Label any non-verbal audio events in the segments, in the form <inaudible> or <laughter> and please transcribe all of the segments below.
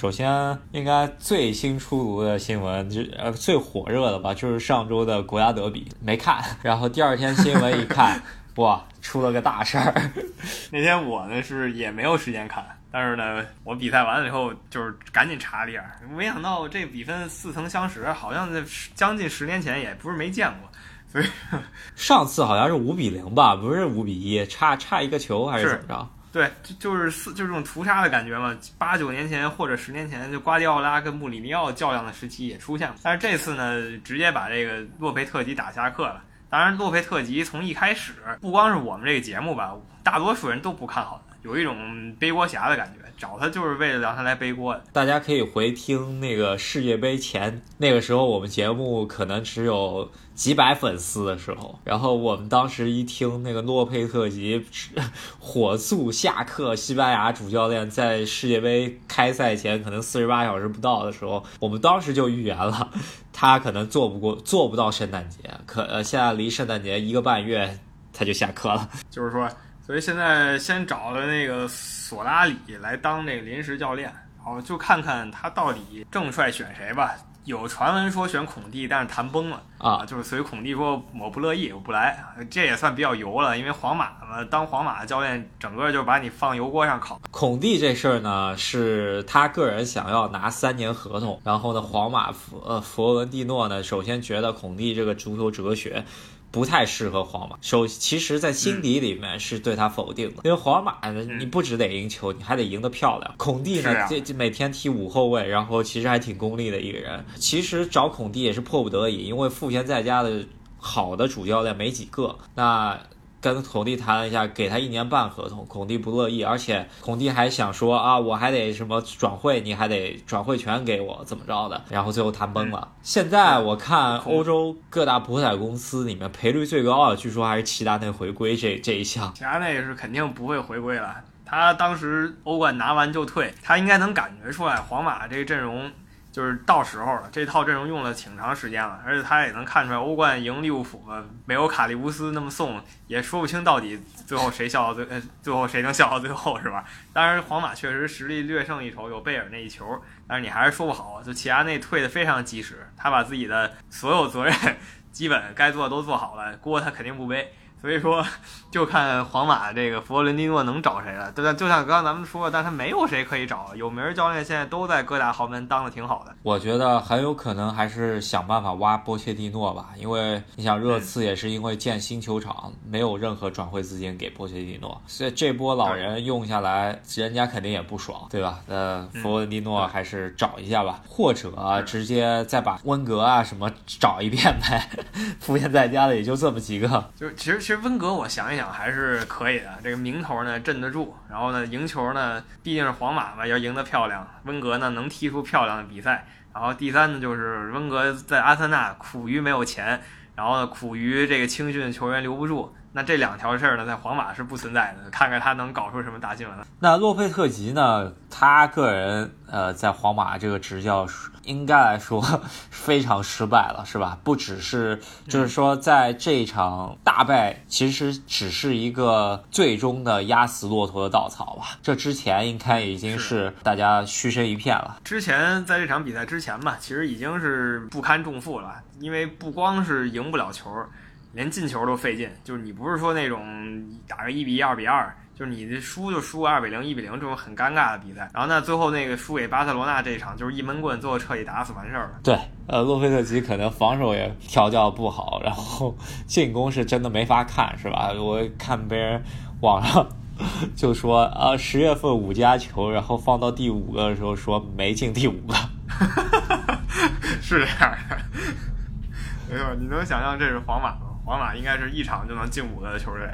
首先，应该最新出炉的新闻，就呃最火热的吧，就是上周的国家德比，没看。然后第二天新闻一看，<laughs> 哇，出了个大事儿。<laughs> 那天我呢是也没有时间看，但是呢，我比赛完了以后就是赶紧查了一下，没想到这比分似曾相识，好像在将近十年前也不是没见过。所以 <laughs> 上次好像是五比零吧，不是五比一，差差一个球还是怎么着？对，就就是四，就是这种屠杀的感觉嘛。八九年前或者十年前，就瓜迪奥拉跟穆里尼奥较量的时期也出现过。但是这次呢，直接把这个洛佩特吉打下课了。当然，洛佩特吉从一开始，不光是我们这个节目吧，大多数人都不看好他，有一种背锅侠的感觉，找他就是为了让他来背锅的。大家可以回听那个世界杯前那个时候，我们节目可能只有。几百粉丝的时候，然后我们当时一听那个诺佩特吉火速下课，西班牙主教练在世界杯开赛前可能四十八小时不到的时候，我们当时就预言了，他可能做不过，做不到圣诞节。可呃，现在离圣诞节一个半月，他就下课了。就是说，所以现在先找了那个索拉里来当那个临时教练，然后就看看他到底正帅选谁吧。有传闻说选孔蒂，但是谈崩了啊，就是所以孔蒂说我不乐意，我不来，这也算比较油了，因为皇马嘛，当皇马的教练，整个就把你放油锅上烤。孔蒂这事儿呢，是他个人想要拿三年合同，然后呢，皇马佛呃佛罗伦蒂诺呢，首先觉得孔蒂这个足球哲学。不太适合皇马，首其实，在心底里面是对他否定的，因为皇马呢，你不只得赢球，你还得赢得漂亮。孔蒂呢，这这每天踢五后卫，然后其实还挺功利的一个人。其实找孔蒂也是迫不得已，因为赋闲在家的好的主教练没几个。那。跟孔蒂谈了一下，给他一年半合同，孔蒂不乐意，而且孔蒂还想说啊，我还得什么转会，你还得转会权给我，怎么着的？然后最后谈崩了。现在我看欧洲各大博彩公司里面赔率最高的，据说还是齐达内回归这这一项。齐达内是肯定不会回归了，他当时欧冠拿完就退，他应该能感觉出来皇马这个阵容。就是到时候了，这套阵容用了挺长时间了，而且他也能看出来，欧冠赢利物浦，没有卡利乌斯那么送，也说不清到底最后谁笑到最，呃，最后谁能笑到最后是吧？当然，皇马确实实力略胜一筹，有贝尔那一球，但是你还是说不好。就齐达内退的非常及时，他把自己的所有责任 <laughs> 基本该做的都做好了，锅他肯定不背。所以说，就看皇马这个佛罗伦蒂诺能找谁了。对，就像刚刚咱们说的，但他没有谁可以找，有名教练现在都在各大豪门当的挺好的。我觉得很有可能还是想办法挖波切蒂诺吧，因为你想热刺也是因为建新球场没有任何转会资金给波切蒂诺，所以这波老人用下来，人家肯定也不爽，对吧？呃，佛罗伦蒂诺还是找一下吧，或者直接再把温格啊什么找一遍呗。<laughs> 福建在家的也就这么几个，就其实。其实温格，我想一想还是可以的。这个名头呢镇得住，然后呢赢球呢，毕竟是皇马嘛，要赢得漂亮。温格呢能踢出漂亮的比赛。然后第三呢就是温格在阿森纳苦于没有钱，然后呢苦于这个青训球员留不住。那这两条事儿呢，在皇马是不存在的。看看他能搞出什么大新闻来。那洛佩特吉呢？他个人呃，在皇马这个执教，应该来说非常失败了，是吧？不只是，就是说，在这一场大败，其实只是一个最终的压死骆驼的稻草吧。这之前应该已经是大家嘘声一片了。之前在这场比赛之前吧，其实已经是不堪重负了，因为不光是赢不了球。连进球都费劲，就是你不是说那种打个一比一、二比二，就是你这输就输二比零、一比零这种很尴尬的比赛。然后呢，最后那个输给巴塞罗那这一场，就是一闷棍，最后彻底打死完事儿了。对，呃，洛佩特吉可能防守也调教不好，然后进攻是真的没法看，是吧？我看别人网上 <laughs> 就说啊，十月份五加球，然后放到第五个的时候说没进第五个，<laughs> 是这样的，没错，你能想象这是皇马吗？皇马应该是一场就能进五个的球队，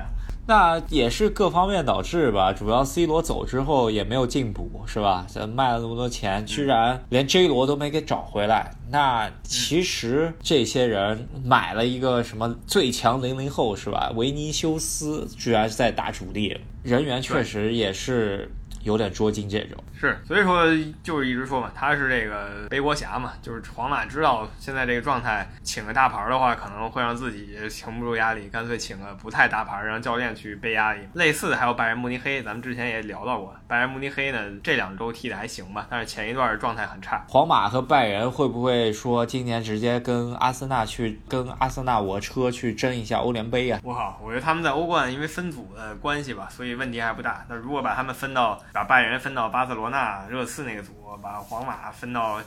那也是各方面导致吧。主要 C 罗走之后也没有进补，是吧？卖了那么多钱，居然连 J 罗都没给找回来。那其实这些人买了一个什么最强零零后，是吧？维尼修斯居然在打主力，人员确实也是有点捉襟见肘。是，所以说就是一直说嘛，他是这个背锅侠嘛，就是皇马知道现在这个状态，请个大牌的话可能会让自己承不住压力，干脆请个不太大牌，让教练去背压力。类似的还有拜仁慕尼黑，咱们之前也聊到过，拜仁慕尼黑呢这两周踢的还行吧，但是前一段状态很差。皇马和拜仁会不会说今年直接跟阿森纳去跟阿森纳我车去争一下欧联杯啊？我靠，我觉得他们在欧冠因为分组的关系吧，所以问题还不大。那如果把他们分到把拜仁分到巴塞罗那、热刺那个组，把皇马分到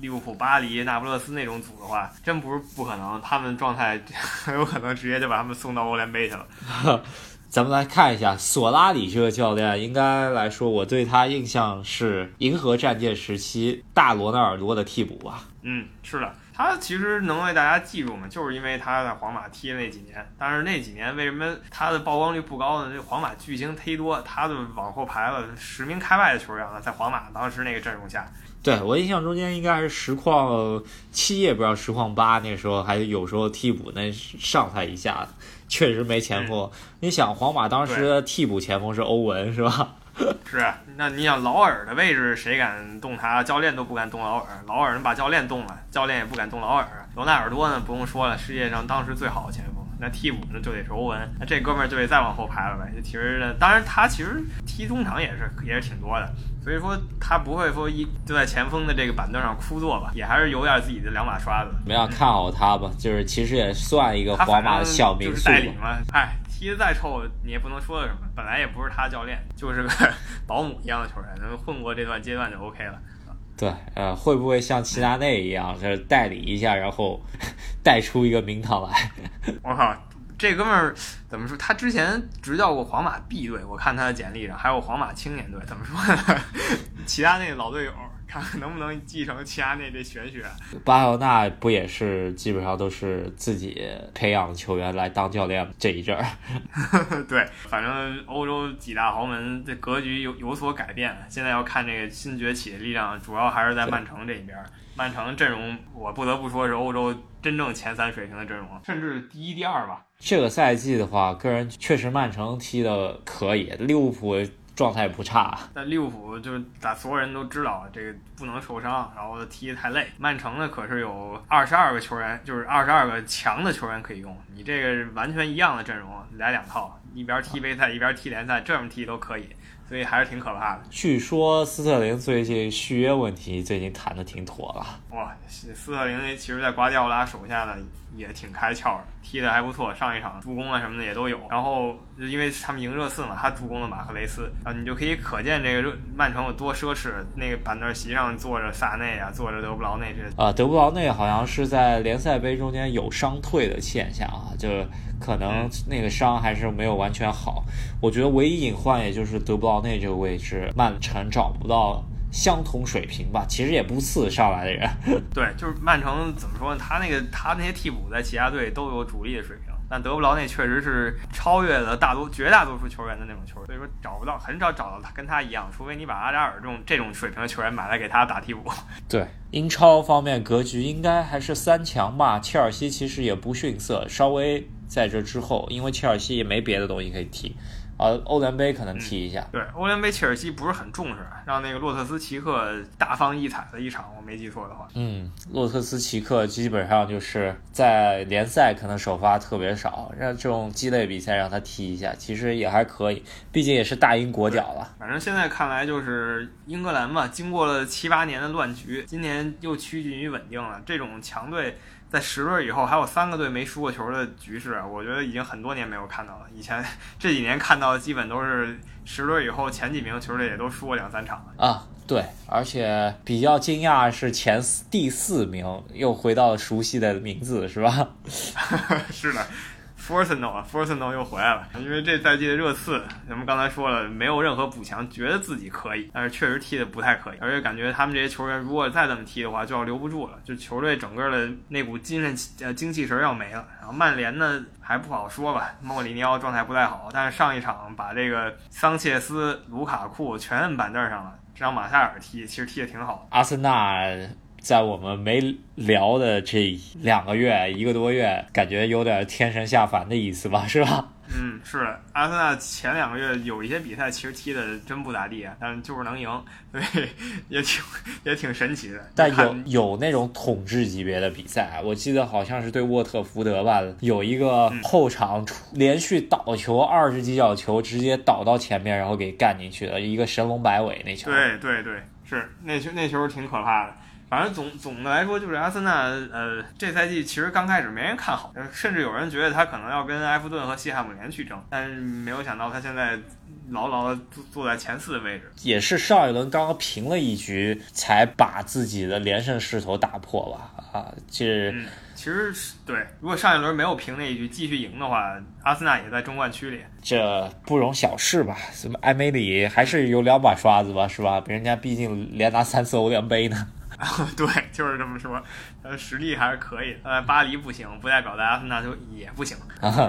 利物浦、巴黎、那不勒斯那种组的话，真不是不可能。他们状态 <laughs> 很有可能直接就把他们送到欧联杯去了。<laughs> 咱们来看一下索拉里这个教练，应该来说，我对他印象是银河战舰时期大罗纳尔多的替补吧。嗯，是的，他其实能为大家记住嘛，就是因为他在皇马踢那几年。但是那几年为什么他的曝光率不高呢？这皇马巨星忒多，他的往后排了十名开外的球员了，在皇马当时那个阵容下。对我印象中间应该是实况七，也不知道实况八，那时候还有时候替补那上他一下，确实没前锋。你想皇马当时的替补前锋是欧文是吧？<laughs> 是，那你想劳尔的位置谁敢动他？教练都不敢动劳尔，劳尔能把教练动了，教练也不敢动劳尔。罗纳尔多呢，不用说了，世界上当时最好的前锋。那替补呢就得是欧文，那这哥们儿就得再往后排了呗。其实呢，当然他其实踢中场也是也是挺多的，所以说他不会说一就在前锋的这个板凳上枯坐吧，也还是有点自己的两把刷子。怎么样看好他吧？就是其实也算一个皇马的小名宿嘛。哎，踢得再臭你也不能说什么，本来也不是他教练，就是个 <laughs> 保姆一样的球员，能混过这段阶段就 OK 了。对，呃，会不会像齐达内一样，就是代理一下，然后 <laughs> 带出一个名堂来？<laughs> 我靠，这哥们儿怎么说？他之前执教过皇马 B 队，我看他的简历上还有皇马青年队，怎么说呢？齐达内老队友。看看能不能继承齐达内这玄学。巴塞罗那不也是基本上都是自己培养的球员来当教练这一阵儿？<laughs> 对，反正欧洲几大豪门这格局有有所改变。现在要看这个新崛起的力量，主要还是在曼城这一边。曼城阵容，我不得不说是欧洲真正前三水平的阵容，甚至第一、第二吧。这个赛季的话，个人确实曼城踢的可以，利物浦。状态不差，但利物浦就是咱所有人都知道，这个不能受伤，然后踢太累。曼城呢可是有二十二个球员，就是二十二个强的球员可以用。你这个完全一样的阵容来两套，一边踢杯赛一边踢联赛，这么踢都可以。所以还是挺可怕的。据说斯特林最近续约问题最近谈的挺妥了。哇，斯特林其实在瓜迪奥拉手下呢也挺开窍的，踢的还不错，上一场助攻啊什么的也都有。然后因为他们赢热刺嘛，他助攻了马克雷斯，然后你就可以可见这个曼城有多奢侈。那个板凳席上坐着萨内啊，坐着德布劳内这啊，德布劳内好像是在联赛杯中间有伤退的现象啊，就。可能那个伤还是没有完全好，我觉得唯一隐患也就是德布劳内这个位置，曼城找不到相同水平吧。其实也不次上来的人。<laughs> 对，就是曼城怎么说呢？他那个他那些替补在其他队都有主力的水平。但德布劳内确实是超越了大多绝大多数球员的那种球员，所以说找不到，很少找到他跟他一样，除非你把阿扎尔这种这种水平的球员买来给他打替补。<laughs> 对，英超方面格局应该还是三强吧，切尔西其实也不逊色，稍微在这之后，因为切尔西也没别的东西可以踢。啊，欧联杯可能踢一下。对，欧联杯切尔西不是很重视，让那个洛特斯奇克大放异彩的一场，我没记错的话。嗯，洛特斯奇克基本上就是在联赛可能首发特别少，让这种鸡肋比赛让他踢一下，其实也还可以，毕竟也是大英国脚了。反正现在看来就是英格兰嘛，经过了七八年的乱局，今年又趋近于稳定了。这种强队。在十轮以后还有三个队没输过球的局势，我觉得已经很多年没有看到了。以前这几年看到的基本都是十轮以后前几名球队也都输过两三场了啊。对，而且比较惊讶是前四第四名又回到了熟悉的名字，是吧？<laughs> 是的。F o r s n a l 啊 f o r s n a l 又回来了，因为这赛季的热刺，咱们刚才说了，没有任何补强，觉得自己可以，但是确实踢的不太可以，而且感觉他们这些球员如果再这么踢的话，就要留不住了，就球队整个的那股精神呃精气神要没了。然后曼联呢还不好说吧，莫里尼奥状态不太好，但是上一场把这个桑切斯、卢卡库全摁板凳上了，让马夏尔踢，其实踢的挺好。阿森纳。在我们没聊的这两个月、一个多月，感觉有点天神下凡的意思吧，是吧？嗯，是的，阿森纳前两个月有一些比赛其实踢的真不咋地啊，但是就是能赢，所以也挺也挺神奇的。但有有那种统治级别的比赛，我记得好像是对沃特福德吧，有一个后场连续倒球二十几脚球，直接倒到前面，然后给干进去的，一个神龙摆尾那球。对对对，是那球那球挺可怕的。反正总总的来说，就是阿森纳，呃，这赛季其实刚开始没人看好，甚至有人觉得他可能要跟埃弗顿和西汉姆联去争，但是没有想到他现在牢牢的坐坐在前四的位置。也是上一轮刚刚平了一局，才把自己的连胜势头打破吧？啊，就是，其实是对。如果上一轮没有平那一局，继续赢的话，阿森纳也在中冠区里，这不容小视吧？什么埃梅里还是有两把刷子吧？是吧？人家毕竟连拿三次欧联杯呢。<laughs> 对，就是这么说，呃，实力还是可以的。呃，巴黎不行，不代表阿森纳就也不行。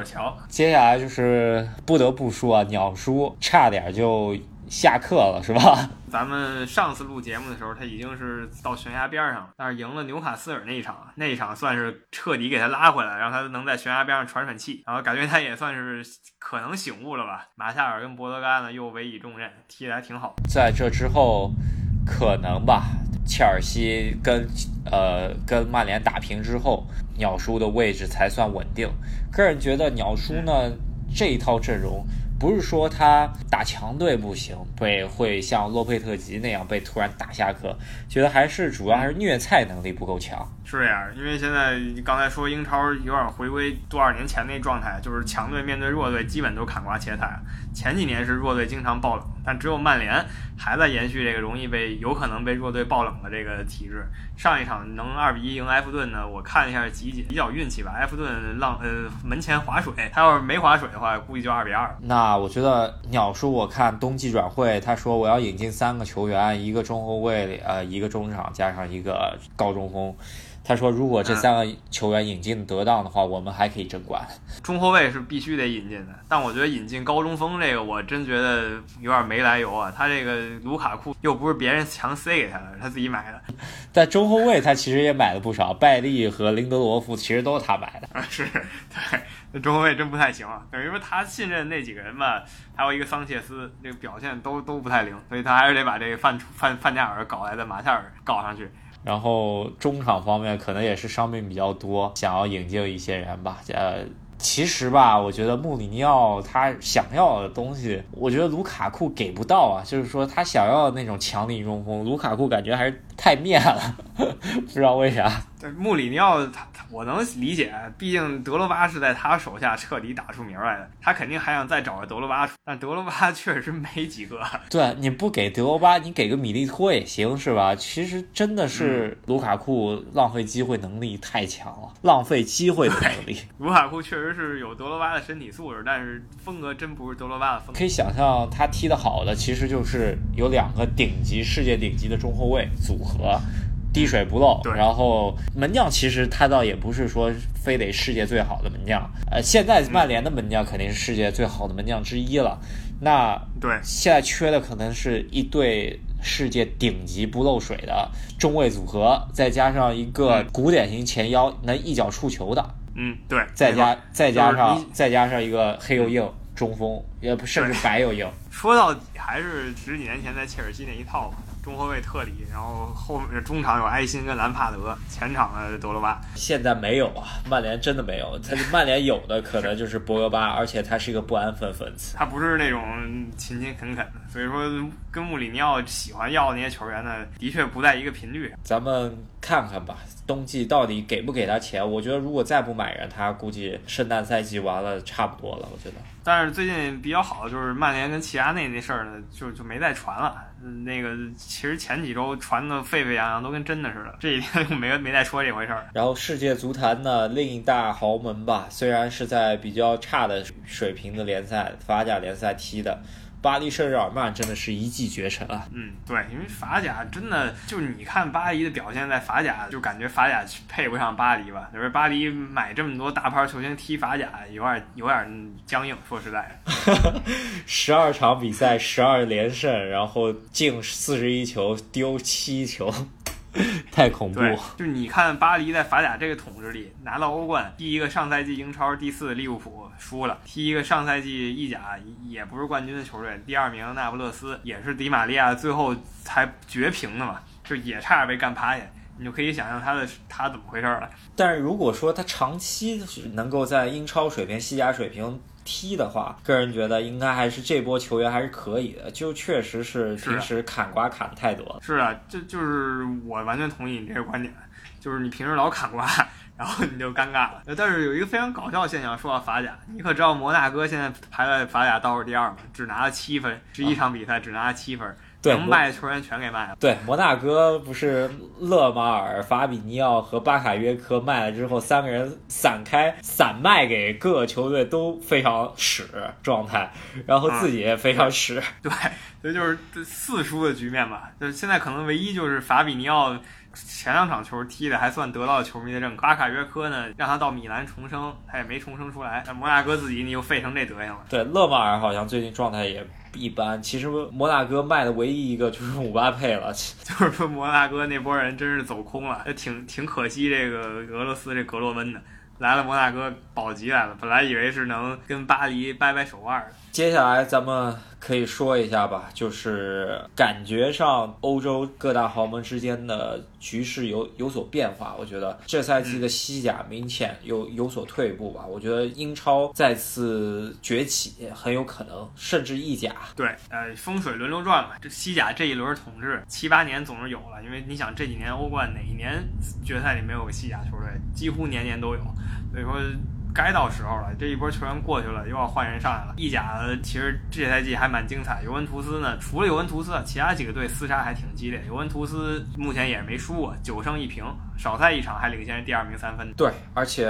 瞧，接下来就是不得不说啊，鸟叔差点就下课了，是吧？<laughs> 咱们上次录节目的时候，他已经是到悬崖边上了，但是赢了纽卡斯尔那一场，那一场算是彻底给他拉回来，让他能在悬崖边上喘喘气，然后感觉他也算是可能醒悟了吧。马夏尔跟博德嘎呢又委以重任，踢得还挺好。在这之后，可能吧。切尔西跟呃跟曼联打平之后，鸟叔的位置才算稳定。个人觉得鸟叔呢这一套阵容。不是说他打强队不行，被会像洛佩特吉那样被突然打下课，觉得还是主要还是虐菜能力不够强。是这样，因为现在刚才说英超有点回归多少年前那状态，就是强队面对弱队基本都砍瓜切菜。前几年是弱队经常爆冷，但只有曼联还在延续这个容易被有可能被弱队爆冷的这个体质。上一场能二比一赢埃弗顿呢，我看一下集锦，比较运气吧。埃弗顿浪呃门前划水，他要是没划水的话，估计就二比二。那我觉得鸟叔，我看冬季转会，他说我要引进三个球员，一个中后卫，呃，一个中场，加上一个高中锋。他说：“如果这三个球员引进得当的话，我们还可以争冠。中后卫是必须得引进的，但我觉得引进高中锋这个，我真觉得有点没来由啊。他这个卢卡库又不是别人强塞给他的，他自己买的。<laughs> 但中后卫他其实也买了不少，拜利和林德罗夫其实都是他买的啊。<laughs> 是对，那中后卫真不太行啊。等于说他信任那几个人吧，还有一个桑切斯，这个表现都都不太灵，所以他还是得把这个范范范加尔搞来的马夏尔搞上去。”然后中场方面可能也是伤病比较多，想要引进一些人吧。呃，其实吧，我觉得穆里尼奥他想要的东西，我觉得卢卡库给不到啊。就是说他想要的那种强力中锋，卢卡库感觉还是太面了，<laughs> 不知道为啥。对穆里尼奥，他他我能理解，毕竟德罗巴是在他手下彻底打出名来的，他肯定还想再找个德罗巴，但德罗巴 <laughs> 确实没几个。对，你不给德罗巴，你给个米利托也行，是吧？其实真的是卢卡库浪费机会能力太强了，浪费机会的能力。<laughs> 卢卡库确实是有德罗巴的身体素质，但是风格真不是德罗巴的风格。可以想象，他踢得好的其实就是有两个顶级、世界顶级的中后卫组合。滴水不漏，然后门将其实他倒也不是说非得世界最好的门将，呃，现在曼联的门将肯定是世界最好的门将之一了。那对，现在缺的可能是一对世界顶级不漏水的中卫组合，再加上一个古典型前腰能一脚触球的，嗯，对，再加再加上再加上一个黑又硬中锋，也不甚至白又硬。<laughs> 说到底还是十几年前在切尔西那一套吧。中后卫特里，然后后面中场有埃辛跟兰帕德，前场的德罗巴。现在没有啊，曼联真的没有。他曼联有的可能就是博格巴，而且他是一个不安分分子。他不是那种勤勤恳恳的，所以说跟穆里尼奥喜欢要那些球员呢，的确不在一个频率。咱们看看吧，冬季到底给不给他钱？我觉得如果再不买人，他估计圣诞赛季完了差不多了。我觉得。但是最近比较好的就是曼联跟齐达内那事儿呢，就就没再传了。那个其实前几周传的沸沸扬扬，都跟真的似的。这几天就没没再说这回事儿。然后世界足坛呢，另一大豪门吧，虽然是在比较差的水平的联赛法甲联赛踢的。巴黎圣日耳曼真的是一骑绝尘啊！嗯，对，因为法甲真的就你看巴黎的表现，在法甲就感觉法甲配不上巴黎吧？就是巴黎买这么多大牌球星踢法甲，有点有点僵硬。说实在的，<laughs> 十二场比赛十二连胜，然后进四十一球，丢七球，<laughs> 太恐怖。对，就你看巴黎在法甲这个统治力拿到欧冠，第一个上赛季英超第四利物浦输了，踢一个上赛季意甲也不是冠军的球队，第二名那不勒斯也是迪玛利亚最后才绝平的嘛，就也差点被干趴下。你就可以想象他的他怎么回事了。但是如果说他长期能够在英超水平、西甲水平踢的话，个人觉得应该还是这波球员还是可以的。就确实是平时砍瓜砍太多了。是啊，这就是我完全同意你这个观点，就是你平时老砍瓜，然后你就尴尬了。但是有一个非常搞笑现象，说到法甲，你可知道摩纳哥现在排在法甲倒数第二吗？只拿了七分，十一场比赛只拿了七分。能卖的球员全给卖了。对，摩纳哥不是勒马尔、法比尼奥和巴卡约科卖了之后，三个人散开散卖给各个球队都非常屎状态，然后自己也非常屎。对，所以就是四输的局面吧。就是现在可能唯一就是法比尼奥前两场球踢的还算得到球迷的认可，阿卡约科呢让他到米兰重生，他也没重生出来。那摩纳哥自己你又废成这德行了。对，勒马尔好像最近状态也。一般，其实摩纳哥卖的唯一一个就是姆巴佩了，<laughs> 就是说摩纳哥那波人真是走空了，也挺挺可惜这个俄罗斯这格洛温的。来了摩纳哥保级来了，本来以为是能跟巴黎掰掰手腕的。接下来咱们可以说一下吧，就是感觉上欧洲各大豪门之间的局势有有所变化。我觉得这赛季的西甲明显有有所退步吧。我觉得英超再次崛起很有可能，甚至意甲。对，呃，风水轮流转嘛，这西甲这一轮统治七八年总是有了，因为你想这几年欧冠哪一年决赛里没有个西甲球队，几乎年年都有。所以说，该到时候了。这一波球员过去了，又要换人上来了。意甲其实这赛季还蛮精彩。尤文图斯呢，除了尤文图斯，其他几个队厮杀还挺激烈。尤文图斯目前也是没输过，九胜一平，少赛一场还领先第二名三分。对，而且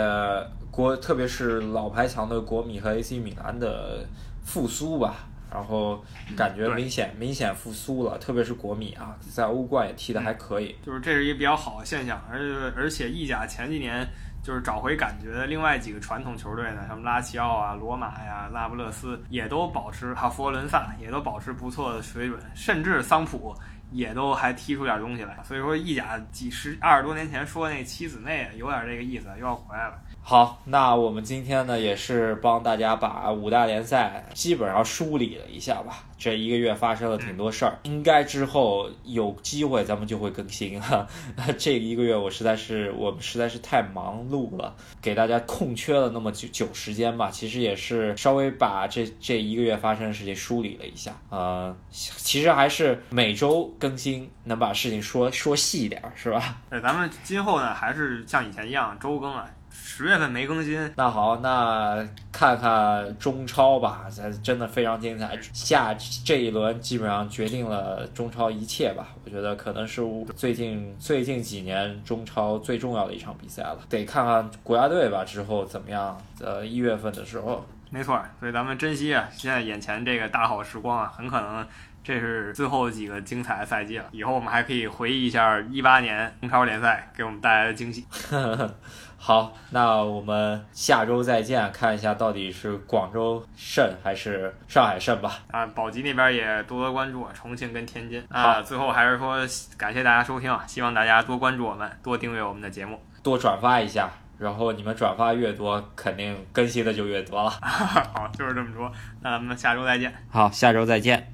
国特别是老牌强的国米和 AC 米兰的复苏吧，然后感觉明显明显复苏了。特别是国米啊，在欧冠也踢得还可以。就是这是一个比较好的现象，而且而且意甲前几年。就是找回感觉的另外几个传统球队呢，像拉齐奥啊、罗马呀、那不勒斯也都保持，还有佛罗伦萨也都保持不错的水准，甚至桑普也都还踢出点东西来。所以说，意甲几十二十多年前说那七子内有点这个意思，又要回来了。好，那我们今天呢，也是帮大家把五大联赛基本上梳理了一下吧。这一个月发生了挺多事儿，应该之后有机会咱们就会更新哈。<laughs> 这一个月我实在是我们实在是太忙碌了，给大家空缺了那么久久时间吧。其实也是稍微把这这一个月发生的事情梳理了一下。呃，其实还是每周更新，能把事情说说细一点，是吧？对，咱们今后呢还是像以前一样周更啊。十月份没更新，那好，那看看中超吧，这真的非常精彩。下这一轮基本上决定了中超一切吧，我觉得可能是最近最近几年中超最重要的一场比赛了。得看看国家队吧，之后怎么样？呃，一月份的时候，没错。所以咱们珍惜啊，现在眼前这个大好时光啊，很可能这是最后几个精彩的赛季了。以后我们还可以回忆一下一八年中超联赛给我们带来的惊喜。<laughs> 好，那我们下周再见，看一下到底是广州胜还是上海胜吧。啊，宝鸡那边也多多关注，重庆跟天津。啊，最后还是说感谢大家收听啊，希望大家多关注我们，多订阅我们的节目，多转发一下。然后你们转发越多，肯定更新的就越多了。<laughs> 好，就是这么说。那咱们下周再见。好，下周再见。